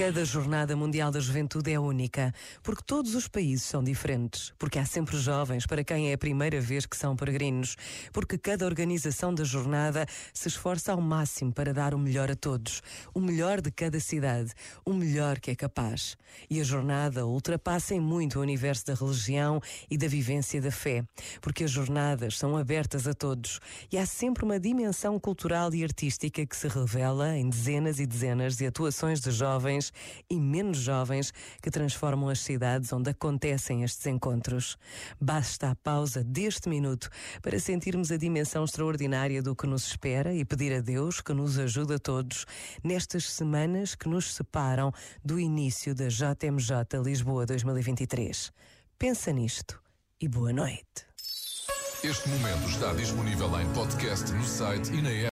Cada Jornada Mundial da Juventude é única, porque todos os países são diferentes, porque há sempre jovens para quem é a primeira vez que são peregrinos, porque cada organização da jornada se esforça ao máximo para dar o melhor a todos, o melhor de cada cidade, o melhor que é capaz. E a jornada ultrapassa em muito o universo da religião e da vivência da fé, porque as jornadas são abertas a todos e há sempre uma dimensão cultural e artística que se revela em dezenas e dezenas de atuações de jovens e menos jovens que transformam as cidades onde acontecem estes encontros. Basta a pausa deste minuto para sentirmos a dimensão extraordinária do que nos espera e pedir a Deus que nos ajude a todos nestas semanas que nos separam do início da JMJ Lisboa 2023. Pensa nisto e boa noite. Este momento está disponível em podcast no site e na app.